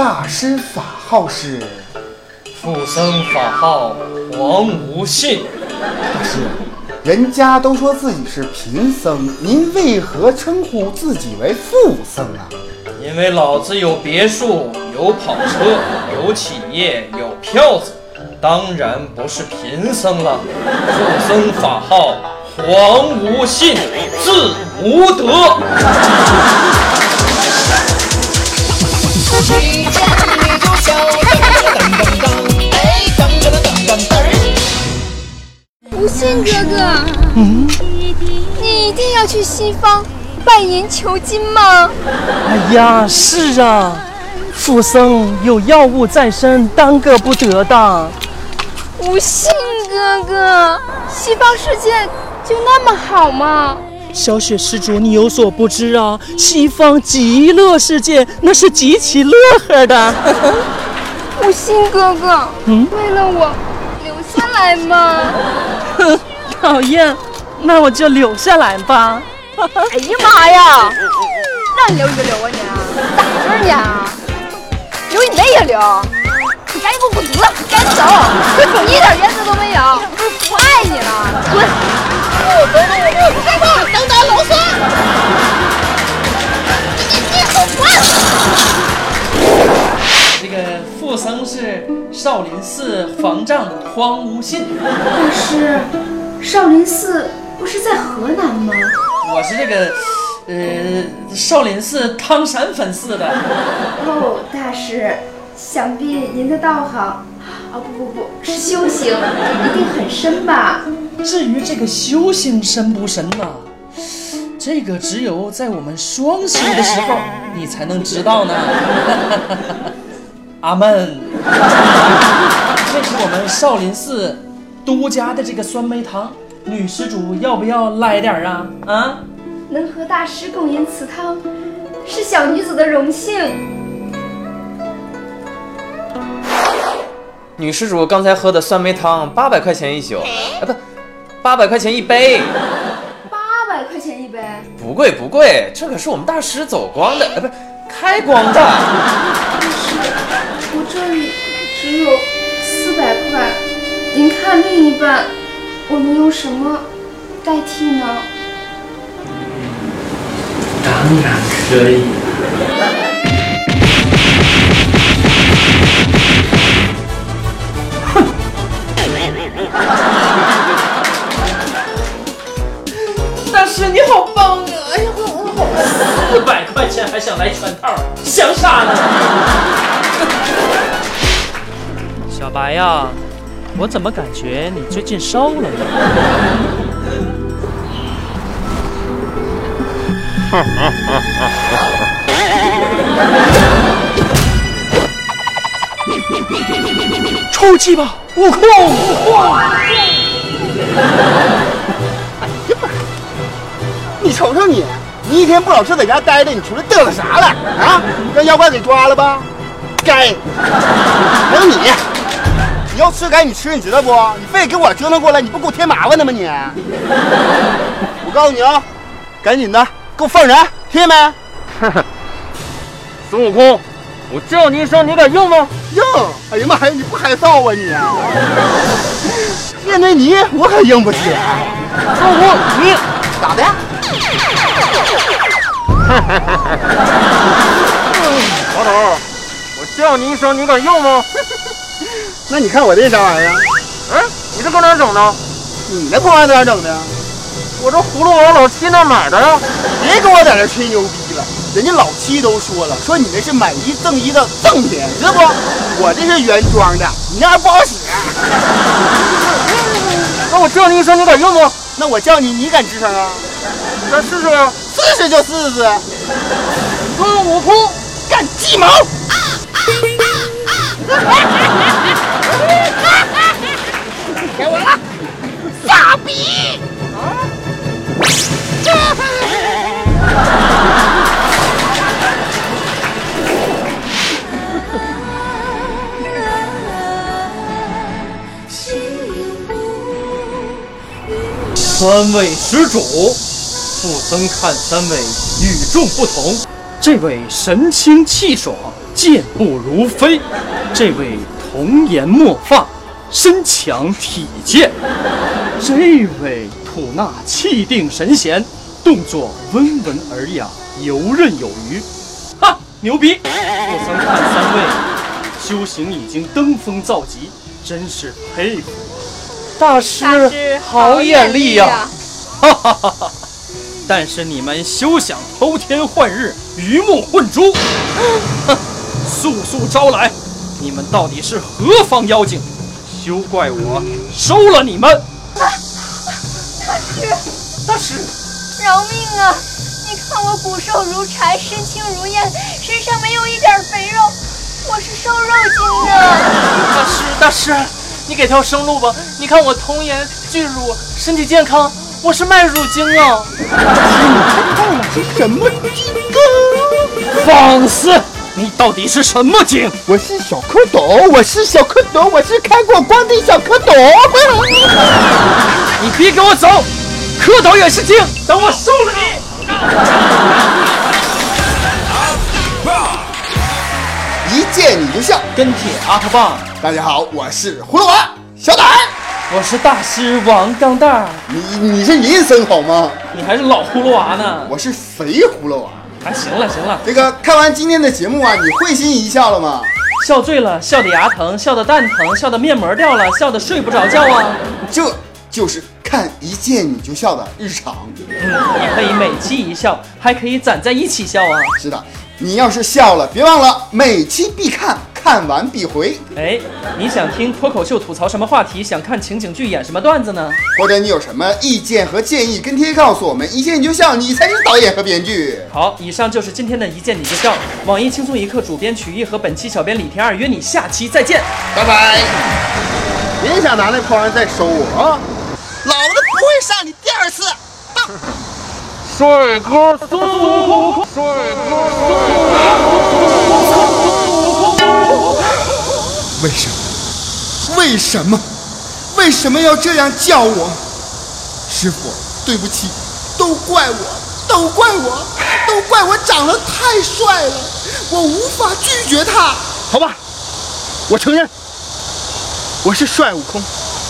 大师法号是？富僧法号黄无信。大师，人家都说自己是贫僧，您为何称呼自己为富僧啊？因为老子有别墅，有跑车，有企业，有票子，当然不是贫僧了。富僧法号黄无信，字无德。遇见你就笑，噔噔噔噔，哎，噔噔噔噔噔噔。无信哥哥，嗯，你一定要去西方拜年求经吗？哎呀，是啊，富僧有要务在身，耽搁不得的。无信哥哥，西方世界就那么好吗？小雪施主，你有所不知啊，西方极乐世界那是极其乐呵的。我信哥哥，嗯为了我留下来吗？哼，讨厌，那我就留下来吧。哎呀妈呀！让你留你就留啊你，咋回事呢？留你妹呀留！你赶紧给我滚犊子，赶紧走！你一点原则都没有，少林寺方丈荒无信，大师，少林寺不是在河南吗？我是这个呃少林寺汤山分寺的。哦，大师，想必您的道行，哦不不不是修行，一定很深吧？至于这个修行深不深呐、这个只有在我们双修的时候，你才能知道呢。阿门。我们少林寺独家的这个酸梅汤，女施主要不要来点儿啊？啊？能和大师共饮此汤，是小女子的荣幸。女施主刚才喝的酸梅汤八百块钱一宿，啊不，八百块钱一杯，八百块钱一杯，不贵不贵，这可是我们大师走光的，啊不是开光的。大师，我这里只有您看另一半，我能用什么代替呢？当然可以。大师你好棒啊！哎呀，我我好，四百块钱还想来全套，想啥呢？小白呀，我怎么感觉你最近瘦了呢？出气吧，悟空！你瞅瞅你，你一天不老实在家待着，你出来嘚瑟啥了啊？让妖怪给抓了吧？该！还有，你要吃赶紧吃，你知道不？你非得给我折腾过来，你不给我添麻烦呢吗你？我告诉你啊，赶紧的给我放人，听见没？孙悟空，我叫你一声，你敢应吗？硬！哎呀妈呀，你不害臊啊你？面对你，我可硬不起。孙悟空，你咋的？老头，我叫你一声，你敢应吗？那你看我这啥玩意儿？嗯，你这搁哪整的？你那破玩意儿在哪整的？我这葫芦往老七那买的呀。别跟我在这吹牛逼了，人家老七都说了，说你那是买一赠一的赠品，知道不？我这是原装的，你那玩意儿不好使。那我叫你一声，你敢应吗？那我叫你，你敢吱声啊？咱试试啊！试试就试试。孙悟空，干鸡毛！给我了，傻逼！三位施主，富僧看三位与众不同，这位神清气爽，健步如飞；这位童颜墨发，身强体健；这位吐纳气定神闲，动作温文尔雅，游刃有余。哈，牛逼！我曾看三位修行已经登峰造极，真是佩服。大师大师好眼力呀、呀！哈哈哈哈！但是你们休想偷天换日、鱼目混珠！哼，速速招来！你们到底是何方妖精？休怪我收了你们！大师，大师饶命啊！你看我骨瘦如柴，身轻如燕，身上没有一点肥肉，我是瘦肉精啊！大师，大师，你给条生路吧！你看我童颜巨乳，身体健康，我是卖乳精啊！是什么精啊？放肆！你到底是什么精？我是小蝌蚪，我是小蝌蚪，我是开过光的小蝌蚪。你别给我走！蝌蚪也是精，等我收了你！一见你就笑。跟帖阿特棒，大家好，我是葫芦娃小胆。我是大师王钢蛋，你你是人参好吗？你还是老葫芦娃呢。我是肥葫芦娃。哎，行了行了，这个看完今天的节目啊，你会心一笑了吗？笑醉了，笑的牙疼，笑的蛋疼，笑的面膜掉了，笑的睡不着觉啊。这就是看一见你就笑的日常。嗯，你可以每期一笑，还可以攒在一起笑啊。是的，你要是笑了，别忘了每期必看，看完必回。哎，你想听脱口秀吐槽什么话题？想看情景剧演什么段子呢？或者你有什么意见和建议，跟贴告诉我们。一见你就笑，你才是导演和编剧。好，以上就是今天的一见你就笑。网易轻松一刻主编曲艺和本期小编李天二约你下期再见。拜拜。别想拿那破玩意儿再收我啊！老子不会杀你第二次。帅哥孙悟空，帅哥为什么？为什么？为什么要这样叫我？师傅，对不起，都怪我，都怪我，都怪我长得太帅了，我无法拒绝他。好吧，我承认，我是帅悟空。